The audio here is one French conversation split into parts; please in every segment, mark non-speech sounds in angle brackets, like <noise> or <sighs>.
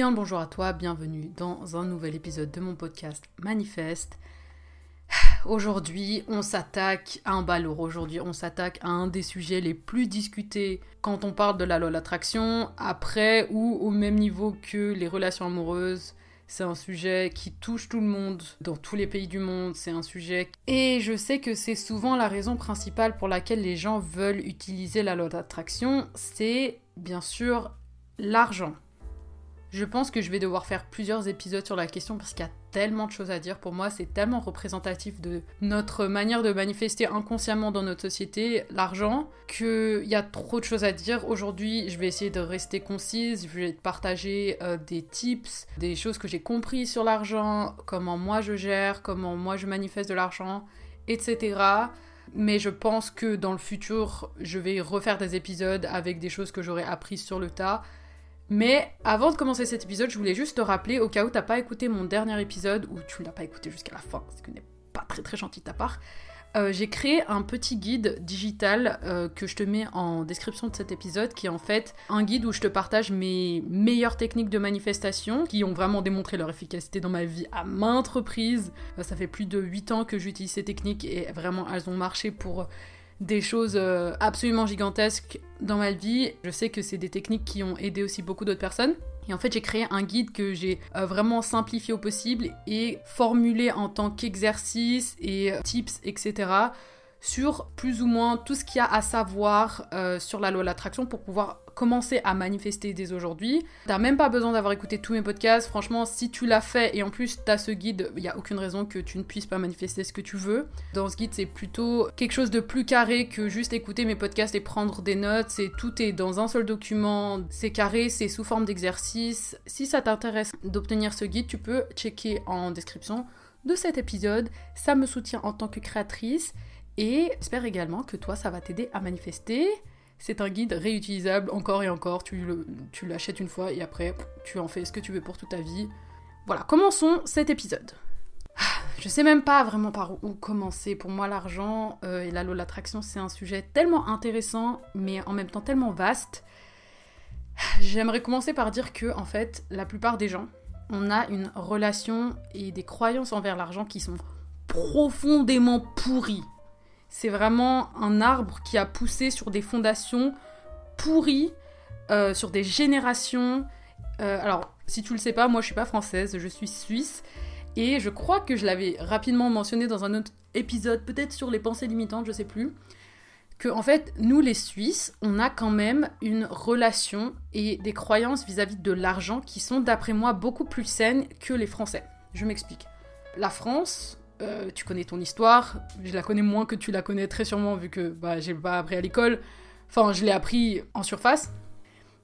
Bonjour à toi, bienvenue dans un nouvel épisode de mon podcast Manifeste. <sighs> Aujourd'hui, on s'attaque à un balourd. Aujourd'hui, on s'attaque à un des sujets les plus discutés quand on parle de la loi l'attraction, après ou au même niveau que les relations amoureuses. C'est un sujet qui touche tout le monde, dans tous les pays du monde. C'est un sujet. Et je sais que c'est souvent la raison principale pour laquelle les gens veulent utiliser la loi d'attraction. C'est bien sûr l'argent. Je pense que je vais devoir faire plusieurs épisodes sur la question parce qu'il y a tellement de choses à dire. Pour moi, c'est tellement représentatif de notre manière de manifester inconsciemment dans notre société l'argent qu'il y a trop de choses à dire. Aujourd'hui, je vais essayer de rester concise. Je vais partager euh, des tips, des choses que j'ai compris sur l'argent, comment moi je gère, comment moi je manifeste de l'argent, etc. Mais je pense que dans le futur, je vais refaire des épisodes avec des choses que j'aurais apprises sur le tas mais avant de commencer cet épisode, je voulais juste te rappeler, au cas où t'as pas écouté mon dernier épisode, ou tu l'as pas écouté jusqu'à la fin, ce qui n'est pas très très gentil de ta part, euh, j'ai créé un petit guide digital euh, que je te mets en description de cet épisode, qui est en fait un guide où je te partage mes meilleures techniques de manifestation, qui ont vraiment démontré leur efficacité dans ma vie à maintes reprises. Euh, ça fait plus de 8 ans que j'utilise ces techniques et vraiment elles ont marché pour des choses euh, absolument gigantesques dans ma vie. Je sais que c'est des techniques qui ont aidé aussi beaucoup d'autres personnes. Et en fait, j'ai créé un guide que j'ai euh, vraiment simplifié au possible et formulé en tant qu'exercice et euh, tips, etc sur plus ou moins tout ce qu'il y a à savoir sur la loi de l'attraction pour pouvoir commencer à manifester dès aujourd'hui. T'as même pas besoin d'avoir écouté tous mes podcasts. Franchement, si tu l'as fait et en plus t'as ce guide, il n'y a aucune raison que tu ne puisses pas manifester ce que tu veux. Dans ce guide, c'est plutôt quelque chose de plus carré que juste écouter mes podcasts et prendre des notes. C'est tout est dans un seul document. C'est carré, c'est sous forme d'exercice. Si ça t'intéresse d'obtenir ce guide, tu peux checker en description de cet épisode. Ça me soutient en tant que créatrice. Et j'espère également que toi, ça va t'aider à manifester. C'est un guide réutilisable encore et encore. Tu, l'achètes une fois et après, tu en fais ce que tu veux pour toute ta vie. Voilà, commençons cet épisode. Je sais même pas vraiment par où commencer. Pour moi, l'argent euh, et la loi l'attraction, c'est un sujet tellement intéressant, mais en même temps tellement vaste. J'aimerais commencer par dire que, en fait, la plupart des gens, on a une relation et des croyances envers l'argent qui sont profondément pourries. C'est vraiment un arbre qui a poussé sur des fondations pourries, euh, sur des générations. Euh, alors, si tu le sais pas, moi je suis pas française, je suis suisse. Et je crois que je l'avais rapidement mentionné dans un autre épisode, peut-être sur les pensées limitantes, je sais plus. Que en fait, nous les Suisses, on a quand même une relation et des croyances vis-à-vis -vis de l'argent qui sont, d'après moi, beaucoup plus saines que les Français. Je m'explique. La France, euh, tu connais ton histoire, je la connais moins que tu la connais très sûrement vu que bah, j'ai pas appris à l'école. Enfin, je l'ai appris en surface.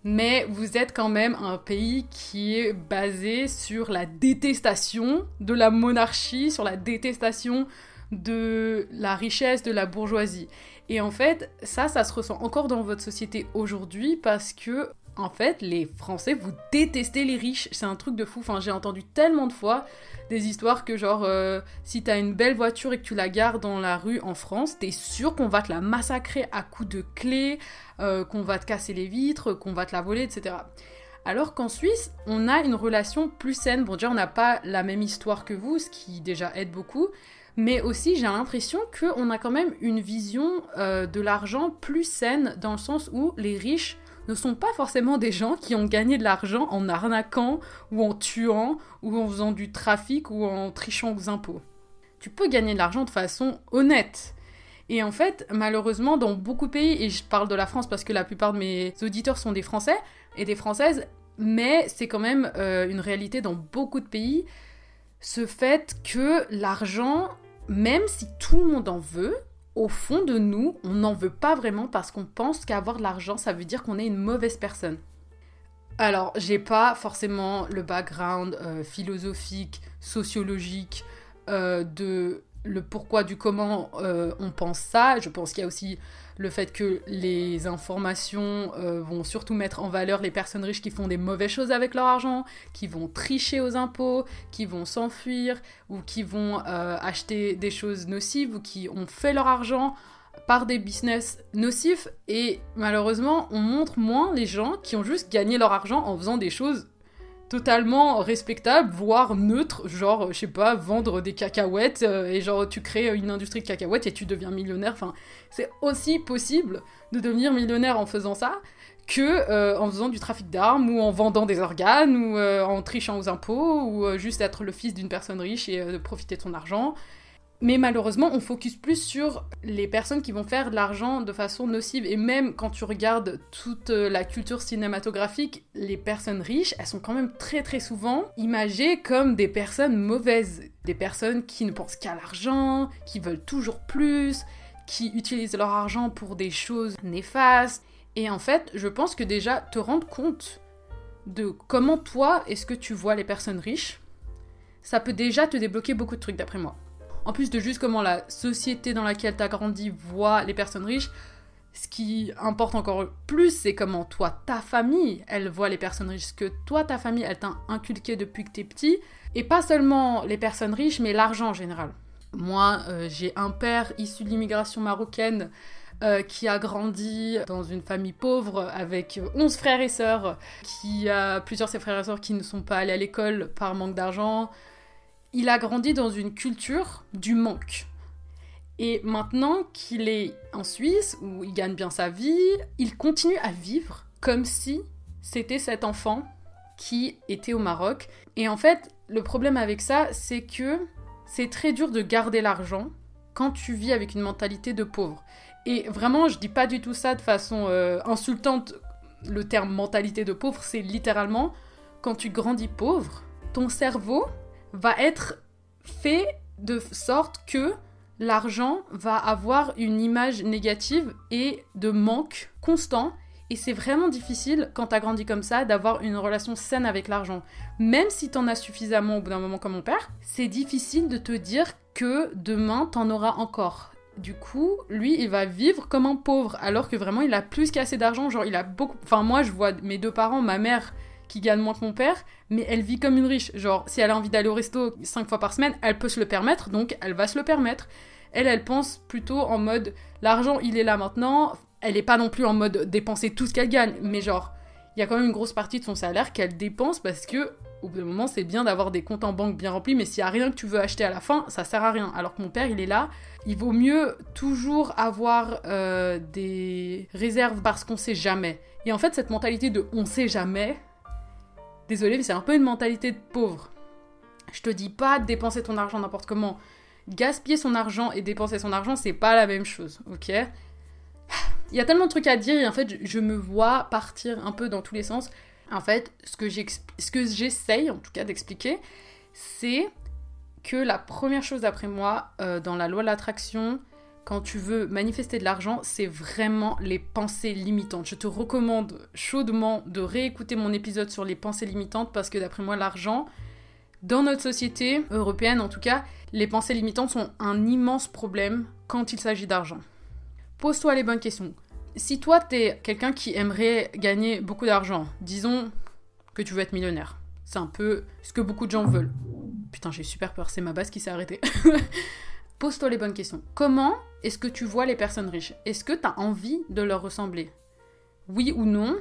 Mais vous êtes quand même un pays qui est basé sur la détestation de la monarchie, sur la détestation de la richesse, de la bourgeoisie. Et en fait, ça, ça se ressent encore dans votre société aujourd'hui parce que en fait, les Français, vous détestez les riches. C'est un truc de fou. Enfin, j'ai entendu tellement de fois des histoires que, genre, euh, si t'as une belle voiture et que tu la gardes dans la rue en France, t'es sûr qu'on va te la massacrer à coups de clés, euh, qu'on va te casser les vitres, qu'on va te la voler, etc. Alors qu'en Suisse, on a une relation plus saine. Bon, déjà, on n'a pas la même histoire que vous, ce qui déjà aide beaucoup. Mais aussi, j'ai l'impression qu'on a quand même une vision euh, de l'argent plus saine, dans le sens où les riches ne sont pas forcément des gens qui ont gagné de l'argent en arnaquant ou en tuant ou en faisant du trafic ou en trichant aux impôts. Tu peux gagner de l'argent de façon honnête. Et en fait, malheureusement, dans beaucoup de pays, et je parle de la France parce que la plupart de mes auditeurs sont des Français et des Françaises, mais c'est quand même euh, une réalité dans beaucoup de pays, ce fait que l'argent, même si tout le monde en veut, au fond de nous, on n'en veut pas vraiment parce qu'on pense qu'avoir de l'argent, ça veut dire qu'on est une mauvaise personne. Alors, j'ai pas forcément le background euh, philosophique, sociologique euh, de le pourquoi du comment euh, on pense ça. Je pense qu'il y a aussi le fait que les informations euh, vont surtout mettre en valeur les personnes riches qui font des mauvaises choses avec leur argent, qui vont tricher aux impôts, qui vont s'enfuir ou qui vont euh, acheter des choses nocives ou qui ont fait leur argent par des business nocifs et malheureusement on montre moins les gens qui ont juste gagné leur argent en faisant des choses totalement respectable, voire neutre, genre, je sais pas, vendre des cacahuètes, euh, et genre, tu crées une industrie de cacahuètes et tu deviens millionnaire. Enfin, c'est aussi possible de devenir millionnaire en faisant ça que euh, en faisant du trafic d'armes ou en vendant des organes ou euh, en trichant aux impôts ou juste être le fils d'une personne riche et de profiter de son argent. Mais malheureusement, on focus plus sur les personnes qui vont faire de l'argent de façon nocive. Et même quand tu regardes toute euh, la culture cinématographique, les personnes riches, elles sont quand même très très souvent imagées comme des personnes mauvaises. Des personnes qui ne pensent qu'à l'argent, qui veulent toujours plus, qui utilisent leur argent pour des choses néfastes. Et en fait, je pense que déjà, te rendre compte de comment toi est-ce que tu vois les personnes riches, ça peut déjà te débloquer beaucoup de trucs d'après moi en plus de juste comment la société dans laquelle tu as grandi voit les personnes riches, ce qui importe encore plus, c'est comment toi, ta famille, elle voit les personnes riches. Ce que toi, ta famille, elle t'a inculqué depuis que t'es petit. Et pas seulement les personnes riches, mais l'argent en général. Moi, euh, j'ai un père issu de l'immigration marocaine euh, qui a grandi dans une famille pauvre avec 11 frères et sœurs, qui a plusieurs de ses frères et sœurs qui ne sont pas allés à l'école par manque d'argent, il a grandi dans une culture du manque. Et maintenant qu'il est en Suisse, où il gagne bien sa vie, il continue à vivre comme si c'était cet enfant qui était au Maroc. Et en fait, le problème avec ça, c'est que c'est très dur de garder l'argent quand tu vis avec une mentalité de pauvre. Et vraiment, je dis pas du tout ça de façon euh, insultante. Le terme mentalité de pauvre, c'est littéralement quand tu grandis pauvre, ton cerveau va être fait de sorte que l'argent va avoir une image négative et de manque constant. Et c'est vraiment difficile, quand t'as grandi comme ça, d'avoir une relation saine avec l'argent. Même si t'en as suffisamment au bout d'un moment comme mon père, c'est difficile de te dire que demain t'en auras encore. Du coup, lui, il va vivre comme un pauvre, alors que vraiment, il a plus qu'assez d'argent. Genre, il a beaucoup. Enfin, moi, je vois mes deux parents, ma mère, gagne moins que mon père, mais elle vit comme une riche. Genre, si elle a envie d'aller au resto cinq fois par semaine, elle peut se le permettre, donc elle va se le permettre. Elle, elle pense plutôt en mode l'argent, il est là maintenant. Elle est pas non plus en mode dépenser tout ce qu'elle gagne, mais genre, il y a quand même une grosse partie de son salaire qu'elle dépense parce que au bout d'un moment, c'est bien d'avoir des comptes en banque bien remplis, mais s'il y a rien que tu veux acheter à la fin, ça sert à rien. Alors que mon père, il est là, il vaut mieux toujours avoir euh, des réserves parce qu'on sait jamais. Et en fait, cette mentalité de on sait jamais, Désolé, mais c'est un peu une mentalité de pauvre. Je te dis pas de dépenser ton argent n'importe comment. Gaspiller son argent et dépenser son argent, c'est pas la même chose, ok? Il y a tellement de trucs à dire et en fait, je me vois partir un peu dans tous les sens. En fait, ce que j'essaye en tout cas d'expliquer, c'est que la première chose d'après moi, euh, dans la loi de l'attraction, quand tu veux manifester de l'argent, c'est vraiment les pensées limitantes. Je te recommande chaudement de réécouter mon épisode sur les pensées limitantes parce que d'après moi, l'argent, dans notre société européenne en tout cas, les pensées limitantes sont un immense problème quand il s'agit d'argent. Pose-toi les bonnes questions. Si toi, t'es quelqu'un qui aimerait gagner beaucoup d'argent, disons que tu veux être millionnaire. C'est un peu ce que beaucoup de gens veulent. Putain, j'ai super peur, c'est ma base qui s'est arrêtée. <laughs> Pose-toi les bonnes questions. Comment est-ce que tu vois les personnes riches? Est-ce que tu as envie de leur ressembler? Oui ou non?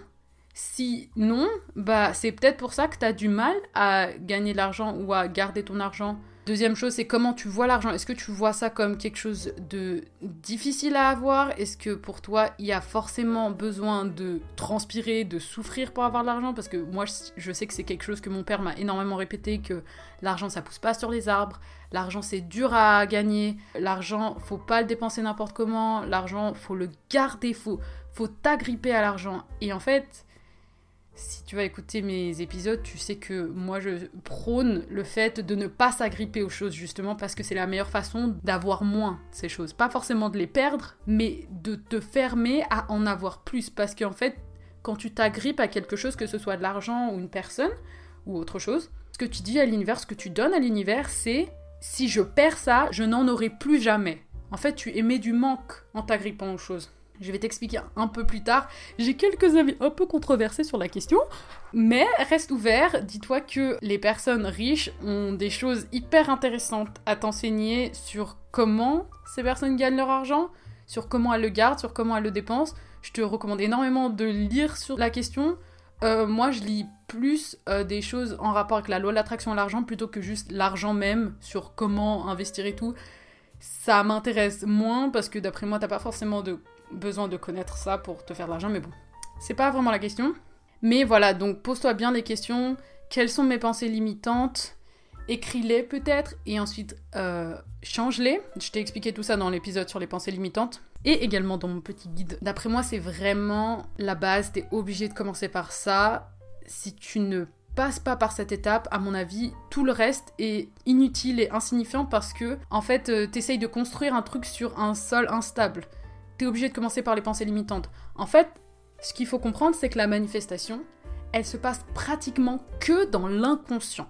Si non, bah c'est peut-être pour ça que tu as du mal à gagner de l'argent ou à garder ton argent Deuxième chose, c'est comment tu vois l'argent. Est-ce que tu vois ça comme quelque chose de difficile à avoir? Est-ce que pour toi, il y a forcément besoin de transpirer, de souffrir pour avoir de l'argent? Parce que moi, je sais que c'est quelque chose que mon père m'a énormément répété, que l'argent, ça pousse pas sur les arbres. L'argent, c'est dur à gagner. L'argent, faut pas le dépenser n'importe comment. L'argent, faut le garder. Faut, faut t'agripper à l'argent. Et en fait, si tu vas écouter mes épisodes, tu sais que moi je prône le fait de ne pas s'agripper aux choses justement parce que c'est la meilleure façon d'avoir moins ces choses. Pas forcément de les perdre, mais de te fermer à en avoir plus parce qu'en fait, quand tu t'agrippes à quelque chose, que ce soit de l'argent ou une personne ou autre chose, ce que tu dis à l'univers, ce que tu donnes à l'univers, c'est si je perds ça, je n'en aurai plus jamais. En fait, tu émets du manque en t'agrippant aux choses. Je vais t'expliquer un peu plus tard. J'ai quelques avis un peu controversés sur la question, mais reste ouvert. Dis-toi que les personnes riches ont des choses hyper intéressantes à t'enseigner sur comment ces personnes gagnent leur argent, sur comment elles le gardent, sur comment elles le dépensent. Je te recommande énormément de lire sur la question. euh, moi je lis plus euh, des choses en rapport avec la loi de l'attraction à l'argent plutôt que juste l'argent même sur comment investir et tout. Ça m'intéresse moins parce que d'après moi t'as pas forcément de besoin de connaître ça pour te faire de l'argent, mais bon, c'est pas vraiment la question. Mais voilà, donc pose-toi bien les questions. Quelles sont mes pensées limitantes? Écris-les peut-être et ensuite euh, change-les. Je t'ai expliqué tout ça dans l'épisode sur les pensées limitantes et également dans mon petit guide. D'après moi, c'est vraiment la base. T'es obligé de commencer par ça. Si tu ne passes pas par cette étape, à mon avis, tout le reste est inutile et insignifiant parce que, en fait, euh, t'essayes de construire un truc sur un sol instable. Obligé de commencer par les pensées limitantes. En fait, ce qu'il faut comprendre, c'est que la manifestation, elle se passe pratiquement que dans l'inconscient.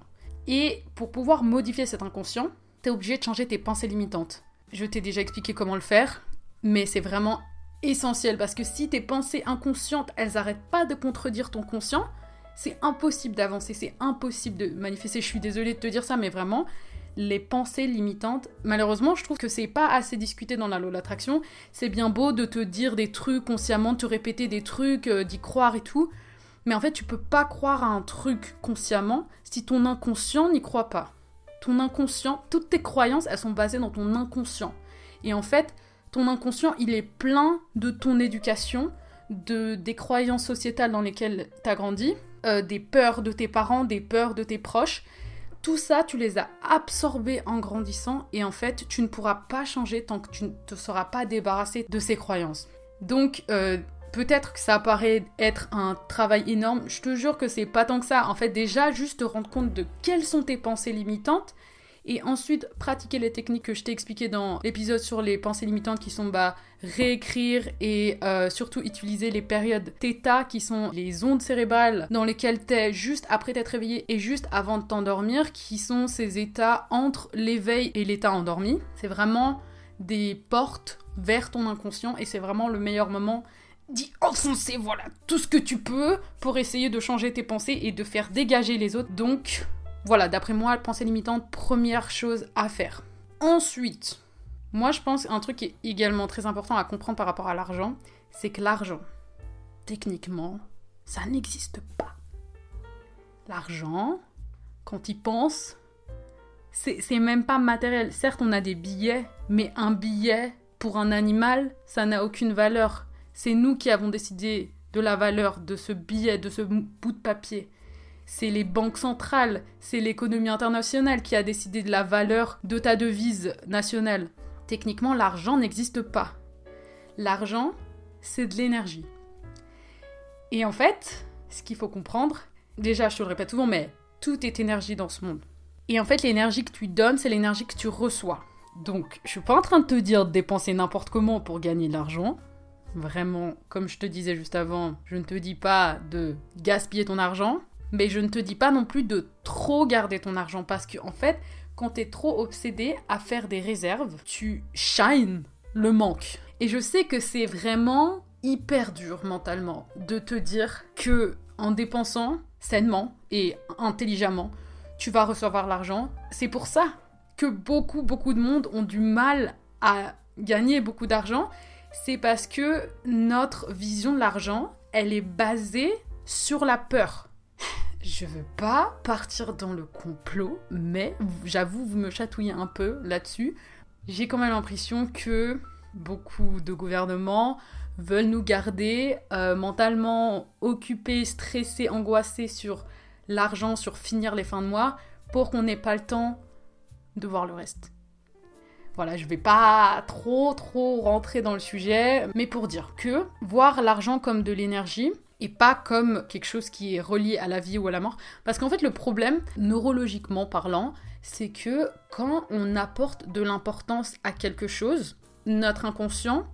Et pour pouvoir modifier cet inconscient, t'es obligé de changer tes pensées limitantes. Je t'ai déjà expliqué comment le faire, mais c'est vraiment essentiel parce que si tes pensées inconscientes, elles arrêtent pas de contredire ton conscient, c'est impossible d'avancer, c'est impossible de manifester. Je suis désolée de te dire ça, mais vraiment, les pensées limitantes, malheureusement, je trouve que c'est pas assez discuté dans la loi de l'attraction. C'est bien beau de te dire des trucs consciemment, de te répéter des trucs, euh, d'y croire et tout, mais en fait, tu peux pas croire à un truc consciemment si ton inconscient n'y croit pas. Ton inconscient, toutes tes croyances, elles sont basées dans ton inconscient. Et en fait, ton inconscient, il est plein de ton éducation, de des croyances sociétales dans lesquelles tu as grandi, euh, des peurs de tes parents, des peurs de tes proches. Tout ça, tu les as absorbés en grandissant et en fait, tu ne pourras pas changer tant que tu ne te seras pas débarrassé de ces croyances. Donc, euh, peut-être que ça paraît être un travail énorme. Je te jure que c'est pas tant que ça. En fait, déjà, juste te rendre compte de quelles sont tes pensées limitantes et ensuite pratiquer les techniques que je t'ai expliquées dans l'épisode sur les pensées limitantes qui sont bah, réécrire et euh, surtout utiliser les périodes θ qui sont les ondes cérébrales dans lesquelles t'es juste après t'être réveillé et juste avant de t'endormir qui sont ces états entre l'éveil et l'état endormi. C'est vraiment des portes vers ton inconscient et c'est vraiment le meilleur moment d'y enfoncer voilà tout ce que tu peux pour essayer de changer tes pensées et de faire dégager les autres. Donc voilà, d'après moi, pensée limitante, première chose à faire. Ensuite, moi je pense un truc qui est également très important à comprendre par rapport à l'argent, c'est que l'argent, techniquement, ça n'existe pas. L'argent, quand il pense, c'est même pas matériel. Certes, on a des billets, mais un billet pour un animal, ça n'a aucune valeur. C'est nous qui avons décidé de la valeur de ce billet, de ce bout de papier c'est les banques centrales, c'est l'économie internationale qui a décidé de la valeur de ta devise nationale. Techniquement, l'argent n'existe pas. L'argent, c'est de l'énergie. Et en fait, ce qu'il faut comprendre, déjà je te le répète souvent, mais tout est énergie dans ce monde. Et en fait, l'énergie que tu donnes, c'est l'énergie que tu reçois. Donc, je suis pas en train de te dire de dépenser n'importe comment pour gagner de l'argent. Vraiment, comme je te disais juste avant, je ne te dis pas de gaspiller ton argent. Mais je ne te dis pas non plus de trop garder ton argent parce que en fait, quand tu es trop obsédé à faire des réserves, tu shines le manque. Et je sais que c'est vraiment hyper dur mentalement de te dire que en dépensant sainement et intelligemment, tu vas recevoir l'argent. C'est pour ça que beaucoup beaucoup de monde ont du mal à gagner beaucoup d'argent, c'est parce que notre vision de l'argent, elle est basée sur la peur. Je veux pas partir dans le complot, mais j'avoue, vous me chatouillez un peu là-dessus. J'ai quand même l'impression que beaucoup de gouvernements veulent nous garder euh, mentalement occupés, stressés, angoissés sur l'argent, sur finir les fins de mois, pour qu'on n'ait pas le temps de voir le reste. Voilà, je vais pas trop trop rentrer dans le sujet, mais pour dire que voir l'argent comme de l'énergie, et pas comme quelque chose qui est relié à la vie ou à la mort. Parce qu'en fait, le problème, neurologiquement parlant, c'est que quand on apporte de l'importance à quelque chose, notre inconscient,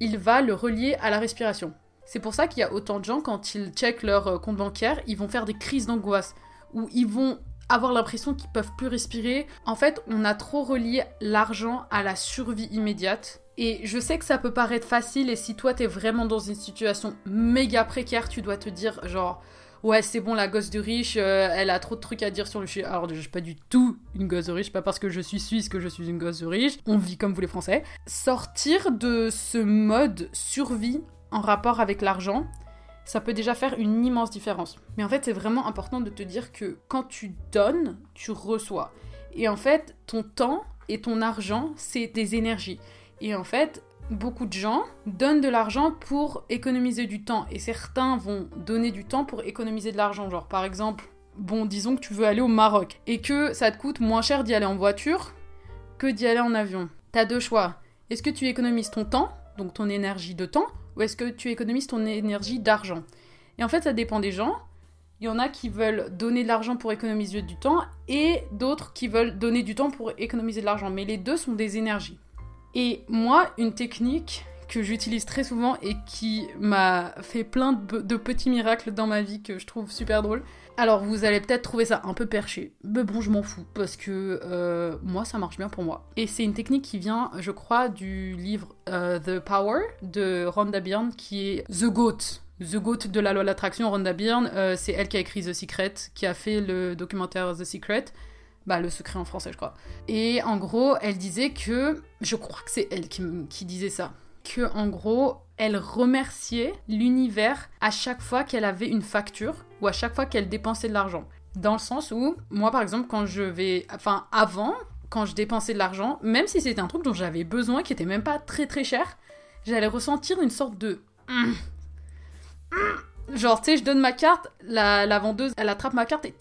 il va le relier à la respiration. C'est pour ça qu'il y a autant de gens, quand ils checkent leur euh, compte bancaire, ils vont faire des crises d'angoisse, ou ils vont avoir l'impression qu'ils peuvent plus respirer. En fait, on a trop relié l'argent à la survie immédiate et je sais que ça peut paraître facile et si toi t'es vraiment dans une situation méga précaire, tu dois te dire genre ouais c'est bon la gosse de riche, euh, elle a trop de trucs à dire sur le sujet. Alors je suis pas du tout une gosse de riche, pas parce que je suis suisse que je suis une gosse de riche. On vit comme vous les Français. Sortir de ce mode survie en rapport avec l'argent, ça peut déjà faire une immense différence. Mais en fait, c'est vraiment important de te dire que quand tu donnes, tu reçois. Et en fait, ton temps et ton argent, c'est des énergies. Et en fait, beaucoup de gens donnent de l'argent pour économiser du temps. Et certains vont donner du temps pour économiser de l'argent. Genre, par exemple, bon, disons que tu veux aller au Maroc et que ça te coûte moins cher d'y aller en voiture que d'y aller en avion. T'as deux choix. Est-ce que tu économises ton temps, donc ton énergie de temps, ou est-ce que tu économises ton énergie d'argent? Et en fait, ça dépend des gens. Il y en a qui veulent donner de l'argent pour économiser du temps et d'autres qui veulent donner du temps pour économiser de l'argent. Mais les deux sont des énergies. Et moi, une technique que j'utilise très souvent et qui m'a fait plein de, petits miracles dans ma vie que je trouve super drôle. Alors vous allez peut-être trouver ça un peu perché, mais bon je m'en fous parce que euh, moi ça marche bien pour moi. Et c'est une technique qui vient, je crois, du livre euh, The Power de Rhonda Byrne qui est The Goat. The Goat de la loi de l'attraction, Rhonda Byrne, euh, c'est elle qui a écrit The Secret, qui a fait le documentaire The Secret. Bah, le secret en français, je crois. Et en gros, elle disait que. Je crois que c'est elle qui, disait ça que en gros, elle remerciait l'univers à chaque fois qu'elle avait une facture ou à chaque fois qu'elle dépensait de l'argent. Dans le sens où, moi par exemple, quand je vais. Enfin, avant, quand je dépensais de l'argent, même si c'était un truc dont j'avais besoin, qui était même pas très très cher, j'allais ressentir une sorte de. <clears throat> <clears throat> Genre, tu sais, je donne ma carte, la, la, vendeuse, elle attrape ma carte et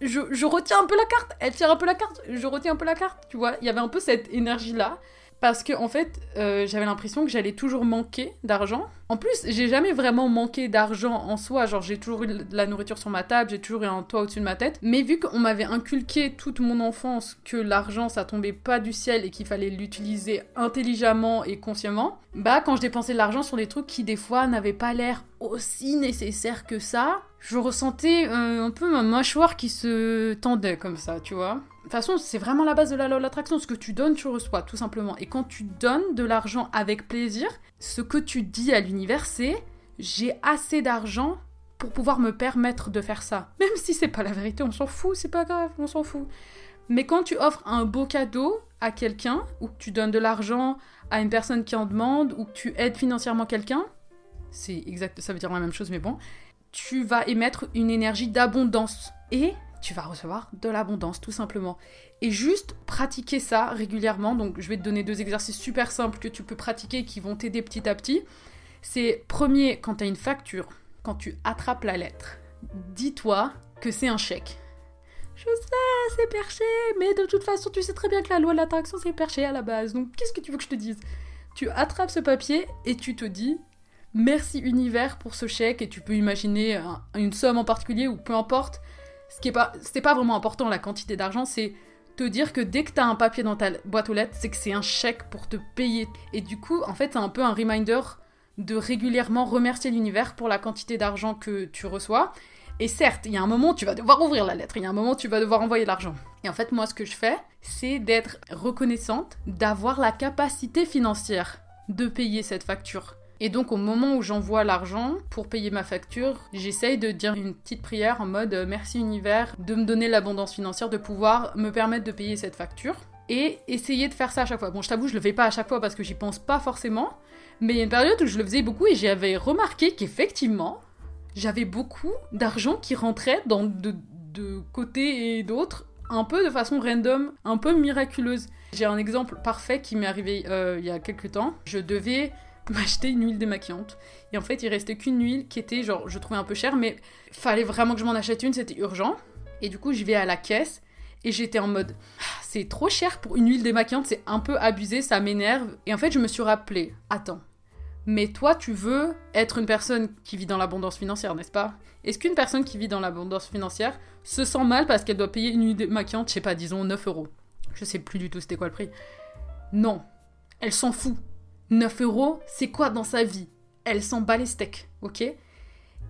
je, retiens un peu la carte, elle tire un peu la carte, je retiens un peu la carte, tu vois. Il y avait un peu cette énergie-là. Parce que en fait, euh, j'avais l'impression que j'allais toujours manquer d'argent. En plus, j'ai jamais vraiment manqué d'argent en soi. Genre, j'ai toujours eu de la nourriture sur ma table, j'ai toujours eu un toit au-dessus de ma tête. Mais vu qu'on m'avait inculqué toute mon enfance que l'argent ça tombait pas du ciel et qu'il fallait l'utiliser intelligemment et consciemment, bah quand je dépensais de l'argent sur des trucs qui des fois n'avaient pas l'air aussi nécessaires que ça, je ressentais euh, un peu ma mâchoire qui se tendait comme ça, tu vois. De toute façon, c'est vraiment la base de la loi l'attraction. Ce que tu donnes, tu reçois, tout simplement. Et quand tu donnes de l'argent avec plaisir, ce que tu dis à l'univers, c'est j'ai assez d'argent pour pouvoir me permettre de faire ça. Même si c'est pas la vérité, on s'en fout, c'est pas grave, on s'en fout. Mais quand tu offres un beau cadeau à quelqu'un, ou que tu donnes de l'argent à une personne qui en demande, ou que tu aides financièrement quelqu'un, c'est exact, ça veut dire la même chose, mais bon, tu vas émettre une énergie d'abondance. Et tu vas recevoir de l'abondance tout simplement. Et juste pratiquer ça régulièrement. Donc je vais te donner deux exercices super simples que tu peux pratiquer qui vont t'aider petit à petit. C'est premier, quand tu as une facture, quand tu attrapes la lettre, dis-toi que c'est un chèque. Je sais, c'est perché, mais de toute façon, tu sais très bien que la loi de l'attraction, c'est perché à la base. Donc qu'est-ce que tu veux que je te dise? Tu attrapes ce papier et tu te dis merci univers pour ce chèque et tu peux imaginer une somme en particulier ou peu importe ce qui est pas, c'est pas vraiment important la quantité d'argent, c'est te dire que dès que tu as un papier dans ta boîte aux lettres, c'est que c'est un chèque pour te payer. Et du coup, en fait, c'est un peu un reminder de régulièrement remercier l'univers pour la quantité d'argent que tu reçois. Et certes, il y a un moment, tu vas devoir ouvrir la lettre, il y a un moment, tu vas devoir envoyer l'argent. Et en fait, moi, ce que je fais, c'est d'être reconnaissante d'avoir la capacité financière de payer cette facture. Et donc au moment où j'envoie l'argent pour payer ma facture, j'essaye de dire une petite prière en mode euh, merci univers de me donner l'abondance financière, de pouvoir me permettre de payer cette facture. Et essayer de faire ça à chaque fois. Bon, je t'avoue, je le fais pas à chaque fois parce que j'y pense pas forcément. Mais il y a une période où je le faisais beaucoup et j'avais remarqué qu'effectivement, j'avais beaucoup d'argent qui rentrait dans de, de côtés et d'autres, un peu de façon random, un peu miraculeuse. J'ai un exemple parfait qui m'est arrivé euh, il y a quelques temps. Je devais m'acheter une huile démaquillante. Et en fait, il restait qu'une huile qui était, genre, je trouvais un peu chère, mais fallait vraiment que je m'en achète une, c'était urgent. Et du coup, je vais à la caisse et j'étais en mode, ah, c'est trop cher pour une huile démaquillante, c'est un peu abusé, ça m'énerve. Et en fait, je me suis rappelé, attends, mais toi, tu veux être une personne qui vit dans l'abondance financière, n'est-ce pas? Est-ce qu'une personne qui vit dans l'abondance financière se sent mal parce qu'elle doit payer une huile démaquillante, je sais pas, disons 9 euros? Je sais plus du tout c'était quoi le prix. Non, elle s'en fout 9 euros, c'est quoi dans sa vie? Elle s'en bat les steaks, ok? Et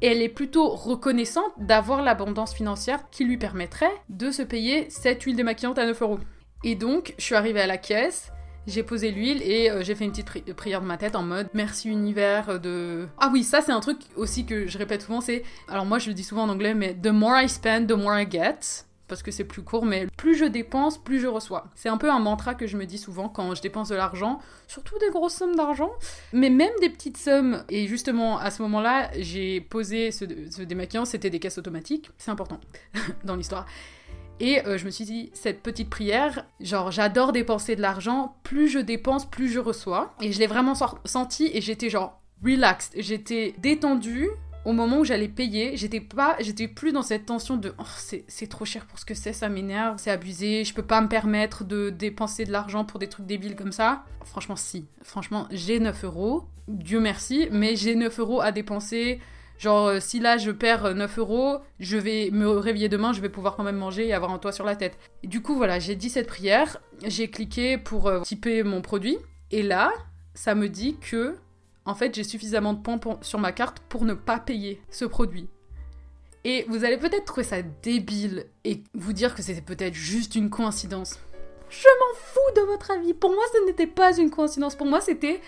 elle est plutôt reconnaissante d'avoir l'abondance financière qui lui permettrait de se payer cette huile démaquillante à 9 euros. Et donc, je suis arrivée à la caisse, j'ai posé l'huile et euh, j'ai fait une petite prière de ma tête en mode merci univers euh, de... Ah oui, ça c'est un truc aussi que je répète souvent, c'est... Alors moi je le dis souvent en anglais, mais the more I spend, the more I get. Parce que c'est plus court, mais plus je dépense, plus je reçois. C'est un peu un mantra que je me dis souvent quand je dépense de l'argent, surtout des grosses sommes d'argent, mais même des petites sommes. Et justement, à ce moment-là, j'ai posé ce, démaquillant, c'était des caisses automatiques, c'est important <laughs> dans l'histoire. Et euh, je me suis dit, cette petite prière, genre j'adore dépenser de l'argent, plus je dépense, plus je reçois. Et je l'ai vraiment senti et j'étais genre relaxed, j'étais détendue, au moment où j'allais payer, j'étais pas, j'étais plus dans cette tension de oh, c'est trop cher pour ce que c'est, ça m'énerve, c'est abusé, je peux pas me permettre de dépenser de l'argent pour des trucs débiles comme ça. Franchement, si. Franchement, j'ai 9 euros, Dieu merci, mais j'ai 9 euros à dépenser. Genre, euh, si là je perds 9 euros, je vais me réveiller demain, je vais pouvoir quand même manger et avoir un toit sur la tête. Et du coup, voilà, j'ai dit cette prière, j'ai cliqué pour euh, typer mon produit, et là, ça me dit que en fait, j'ai suffisamment de points sur ma carte pour ne pas payer ce produit. Et vous allez peut-être trouver ça débile et vous dire que c'était peut-être juste une coïncidence. Je m'en fous de votre avis. Pour moi, ce n'était pas une coïncidence. Pour moi, c'était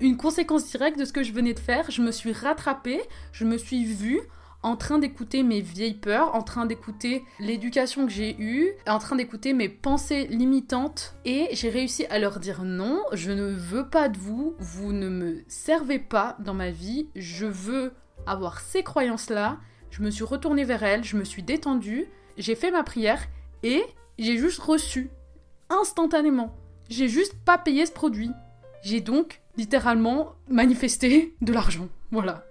une conséquence directe de ce que je venais de faire. Je me suis rattrapée, je me suis vue en train d'écouter mes vieilles peurs, en train d'écouter l'éducation que j'ai eue, en train d'écouter mes pensées limitantes et j'ai réussi à leur dire non, je ne veux pas de vous, vous ne me servez pas dans ma vie, je veux avoir ces croyances-là. Je me suis retournée vers elles, je me suis détendue, j'ai fait ma prière et j'ai juste reçu instantanément. J'ai juste pas payé ce produit. J'ai donc littéralement manifesté de l'argent. Voilà.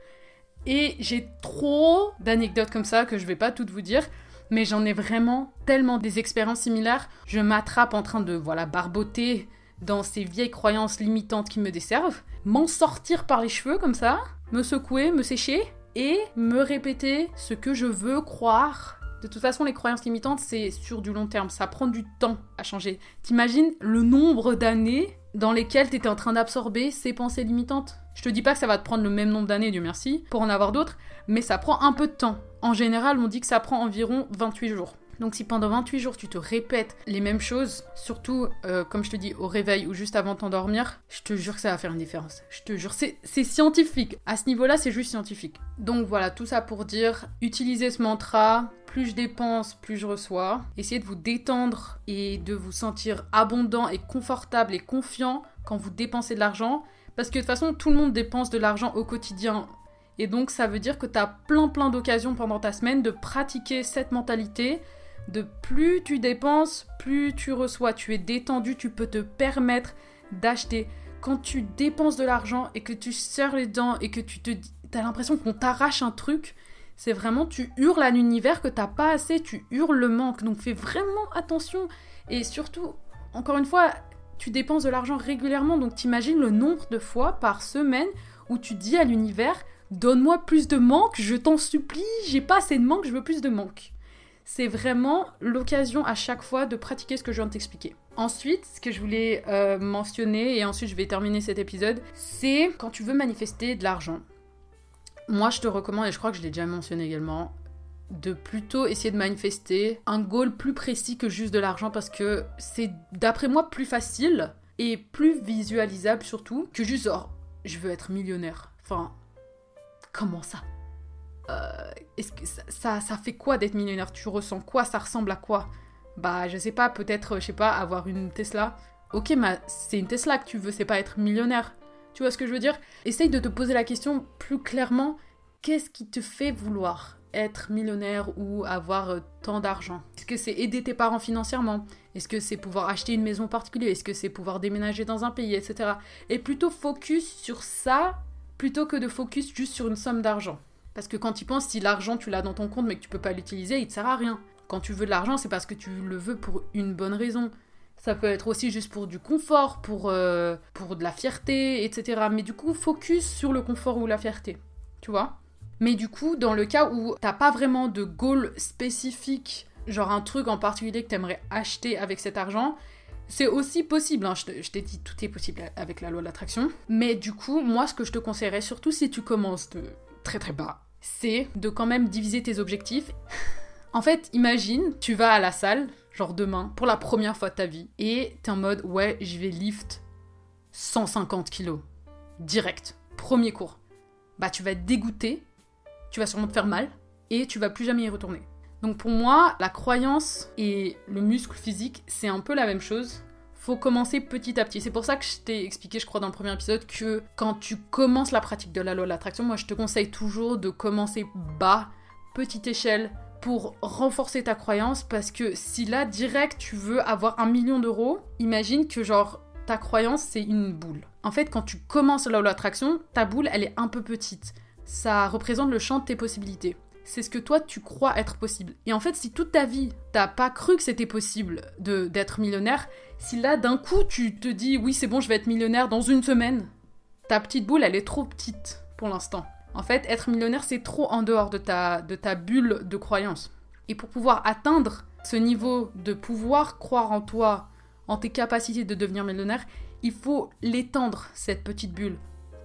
Et j'ai trop d'anecdotes comme ça que je vais pas toutes vous dire, mais j'en ai vraiment tellement des expériences similaires. Je m'attrape en train de voilà barboter dans ces vieilles croyances limitantes qui me desservent, m'en sortir par les cheveux comme ça, me secouer, me sécher et me répéter ce que je veux croire. De toute façon, les croyances limitantes, c'est sur du long terme, ça prend du temps à changer. T'imagines le nombre d'années dans lesquelles t'étais en train d'absorber ces pensées limitantes? Je te dis pas que ça va te prendre le même nombre d'années, Dieu merci, pour en avoir d'autres, mais ça prend un peu de temps. En général, on dit que ça prend environ 28 jours. Donc si pendant 28 jours tu te répètes les mêmes choses, surtout euh, comme je te dis au réveil ou juste avant de t'endormir, je te jure que ça va faire une différence. Je te jure, c'est scientifique. À ce niveau-là, c'est juste scientifique. Donc voilà, tout ça pour dire, utilisez ce mantra, plus je dépense, plus je reçois. Essayez de vous détendre et de vous sentir abondant et confortable et confiant quand vous dépensez de l'argent. Parce que de toute façon, tout le monde dépense de l'argent au quotidien. Et donc, ça veut dire que tu as plein plein d'occasions pendant ta semaine de pratiquer cette mentalité de plus tu dépenses, plus tu reçois. Tu es détendu, tu peux te permettre d'acheter. Quand tu dépenses de l'argent et que tu serres les dents et que tu te as l'impression qu'on t'arrache un truc, c'est vraiment tu hurles à l'univers que t'as pas assez, tu hurles le manque. Donc fais vraiment attention. Et surtout, encore une fois, tu dépenses de l'argent régulièrement, donc t'imagines le nombre de fois par semaine où tu dis à l'univers Donne-moi plus de manque, je t'en supplie, j'ai pas assez de manque, je veux plus de manque. C'est vraiment l'occasion à chaque fois de pratiquer ce que je viens de t'expliquer. Ensuite, ce que je voulais euh, mentionner, et ensuite je vais terminer cet épisode, c'est quand tu veux manifester de l'argent. Moi, je te recommande, et je crois que je l'ai déjà mentionné également, de plutôt essayer de manifester un goal plus précis que juste de l'argent parce que c'est d'après moi plus facile et plus visualisable surtout que juste genre je veux être millionnaire. Enfin, comment ça? Euh, Est-ce que ça, ça, fait quoi d'être millionnaire? Tu ressens quoi? Ça ressemble à quoi? Bah je sais pas, peut-être, je sais pas, avoir une Tesla. Ok, mais c'est une Tesla que tu veux, c'est pas être millionnaire. Tu vois ce que je veux dire? Essaye de te poser la question plus clairement. Qu'est-ce qui te fait vouloir? Être millionnaire ou avoir euh, tant d'argent? Est-ce que c'est aider tes parents financièrement? Est-ce que c'est pouvoir acheter une maison particulière? Est-ce que c'est pouvoir déménager dans un pays, etc. Et plutôt focus sur ça plutôt que de focus juste sur une somme d'argent. Parce que quand tu penses, si l'argent tu l'as dans ton compte mais que tu peux pas l'utiliser, il te sert à rien. Quand tu veux de l'argent, c'est parce que tu le veux pour une bonne raison. Ça peut être aussi juste pour du confort, pour, euh, pour de la fierté, etc. Mais du coup, focus sur le confort ou la fierté. Tu vois? Mais du coup, dans le cas où t'as pas vraiment de goal spécifique, genre un truc en particulier que t'aimerais acheter avec cet argent, c'est aussi possible, hein. je t'ai dit tout est possible avec la loi de l'attraction. Mais du coup, moi ce que je te conseillerais, surtout si tu commences de très très bas, c'est de quand même diviser tes objectifs. <laughs> en fait, imagine, tu vas à la salle, genre demain, pour la première fois de ta vie, et t'es en mode ouais, je vais lift 150 kilos. Direct. Premier cours. Bah tu vas être dégoûté tu vas sûrement te faire mal et tu vas plus jamais y retourner. Donc pour moi, la croyance et le muscle physique, c'est un peu la même chose. Faut commencer petit à petit. C'est pour ça que je t'ai expliqué, je crois, dans le premier épisode, que quand tu commences la pratique de la loi de l'attraction, moi je te conseille toujours de commencer bas, petite échelle, pour renforcer ta croyance. Parce que si là, direct, tu veux avoir un million d'euros, imagine que genre ta croyance, c'est une boule. En fait, quand tu commences la loi de l'attraction, ta boule, elle est un peu petite. Ça représente le champ de tes possibilités c'est ce que toi tu crois être possible. Et en fait, si toute ta vie t'as pas cru que c'était possible d'être millionnaire, si là d'un coup tu te dis oui c'est bon je vais être millionnaire dans une semaine, ta petite boule elle est trop petite pour l'instant. En fait, être millionnaire c'est trop en dehors de ta de ta bulle de croyance. Et pour pouvoir atteindre ce niveau de pouvoir croire en toi, en tes capacités de devenir millionnaire, il faut l'étendre cette petite bulle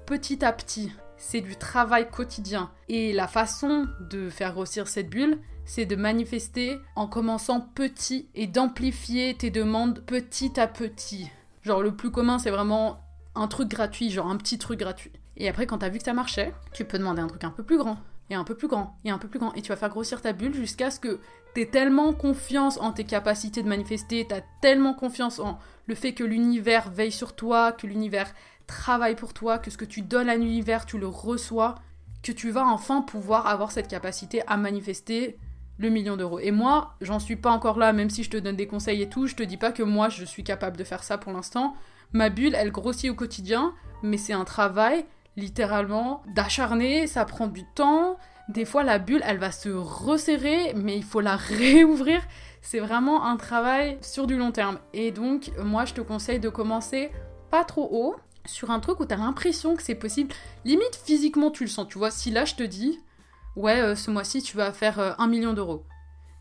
petit à petit c'est du travail quotidien. Et la façon de faire grossir cette bulle, c'est de manifester en commençant petit et d'amplifier tes demandes petit à petit. Genre le plus commun, c'est vraiment un truc gratuit, genre un petit truc gratuit. Et après, quand t'as vu que ça marchait, tu peux demander un truc un peu plus grand, et un peu plus grand, et un peu plus grand. Et tu vas faire grossir ta bulle jusqu'à ce que t'aies tellement confiance en tes capacités de manifester, t'as tellement confiance en le fait que l'univers veille sur toi, que l'univers travaille pour toi, que ce que tu donnes à l'univers, tu le reçois, que tu vas enfin pouvoir avoir cette capacité à manifester le million d'euros. Et moi, j'en suis pas encore là, même si je te donne des conseils et tout, je te dis pas que moi je suis capable de faire ça pour l'instant. Ma bulle, elle grossit au quotidien, mais c'est un travail littéralement d'acharné, ça prend du temps. Des fois, la bulle, elle va se resserrer, mais il faut la <laughs> réouvrir. C'est vraiment un travail sur du long terme. Et donc, moi, je te conseille de commencer pas trop haut, sur un truc où t'as l'impression que c'est possible. Limite, physiquement, tu le sens. Tu vois, si là, je te dis, ouais, euh, ce mois-ci, tu vas faire euh, un million d'euros.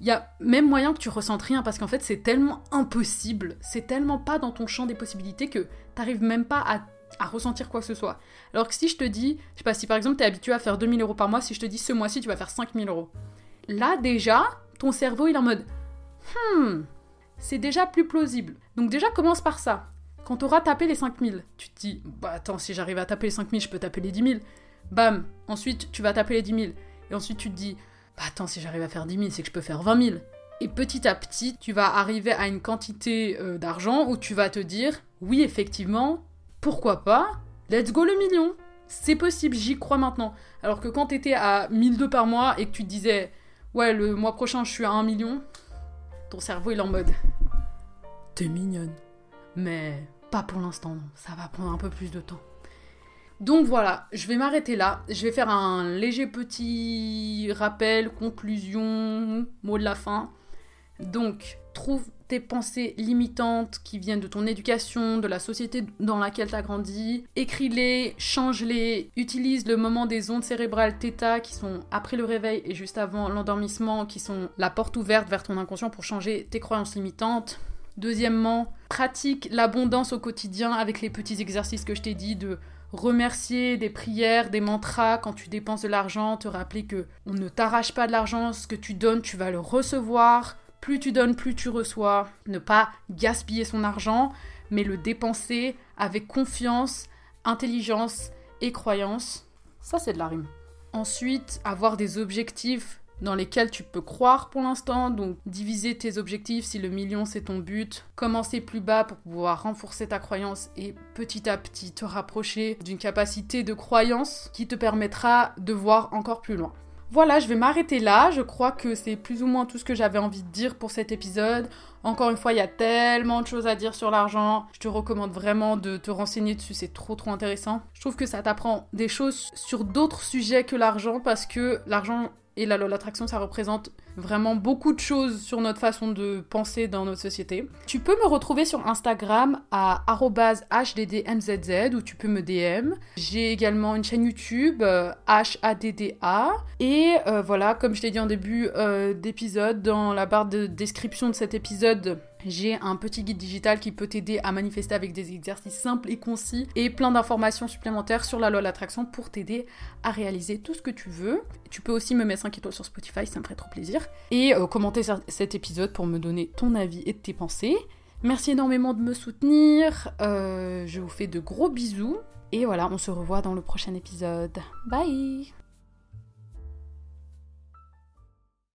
Il y a même moyen que tu ressentes rien parce qu'en fait, c'est tellement impossible, c'est tellement pas dans ton champ des possibilités que t'arrives même pas à, ressentir quoi que ce soit. Alors que si je te dis, je sais pas, si par exemple t'es habitué à faire 2000 euros par mois, si je te dis ce mois-ci, tu vas faire 5000 euros. Là, déjà, ton cerveau, il est en mode, hmm, c'est déjà plus plausible. Donc déjà, commence par ça. Quand tu auras tapé les 5000, tu te dis, bah attends, si j'arrive à taper les 5000, je peux taper les 10 000. Bam, ensuite tu vas taper les 10 000. Et ensuite tu te dis, bah attends, si j'arrive à faire 10 000, c'est que je peux faire 20 000. Et petit à petit, tu vas arriver à une quantité euh, d'argent où tu vas te dire, oui, effectivement, pourquoi pas, let's go le million. C'est possible, j'y crois maintenant. Alors que quand t'étais à 1002 par mois et que tu te disais, ouais, le mois prochain je suis à 1 million, ton cerveau il est en mode, t'es mignonne. Mais pour l'instant, ça va prendre un peu plus de temps. Donc voilà, je vais m'arrêter là. Je vais faire un léger petit rappel, conclusion, mot de la fin. Donc, trouve tes pensées limitantes qui viennent de ton éducation, de la société dans laquelle tu as grandi. Écris-les, change-les, utilise le moment des ondes cérébrales θ qui sont après le réveil et juste avant l'endormissement, qui sont la porte ouverte vers ton inconscient pour changer tes croyances limitantes. Deuxièmement, pratique l'abondance au quotidien avec les petits exercices que je t'ai dit de remercier des prières, des mantras quand tu dépenses de l'argent, te rappeler que on ne t'arrache pas de l'argent, ce que tu donnes, tu vas le recevoir. Plus tu donnes, plus tu reçois. Ne pas gaspiller son argent, mais le dépenser avec confiance, intelligence et croyance. Ça, c'est de la rime. Ensuite, avoir des objectifs dans lesquels tu peux croire pour l'instant. Donc diviser tes objectifs si le million c'est ton but. Commencer plus bas pour pouvoir renforcer ta croyance et petit à petit te rapprocher d'une capacité de croyance qui te permettra de voir encore plus loin. Voilà, je vais m'arrêter là. Je crois que c'est plus ou moins tout ce que j'avais envie de dire pour cet épisode. Encore une fois, il y a tellement de choses à dire sur l'argent. Je te recommande vraiment de te renseigner dessus, c'est trop trop intéressant. Je trouve que ça t'apprend des choses sur d'autres sujets que l'argent parce que l'argent et la l'attraction, ça représente vraiment beaucoup de choses sur notre façon de penser dans notre société. Tu peux me retrouver sur Instagram à HDDMZZ où tu peux me DM. J'ai également une chaîne YouTube HADDA. Et euh, voilà, comme je t'ai dit en début euh, d'épisode, dans la barre de description de cet épisode, j'ai un petit guide digital qui peut t'aider à manifester avec des exercices simples et concis et plein d'informations supplémentaires sur la loi de l'attraction pour t'aider à réaliser tout ce que tu veux. Tu peux aussi me mettre 5 étoiles sur Spotify, ça me ferait trop plaisir. Et euh, commenter cet épisode pour me donner ton avis et tes pensées. Merci énormément de me soutenir. Euh, je vous fais de gros bisous. Et voilà, on se revoit dans le prochain épisode. Bye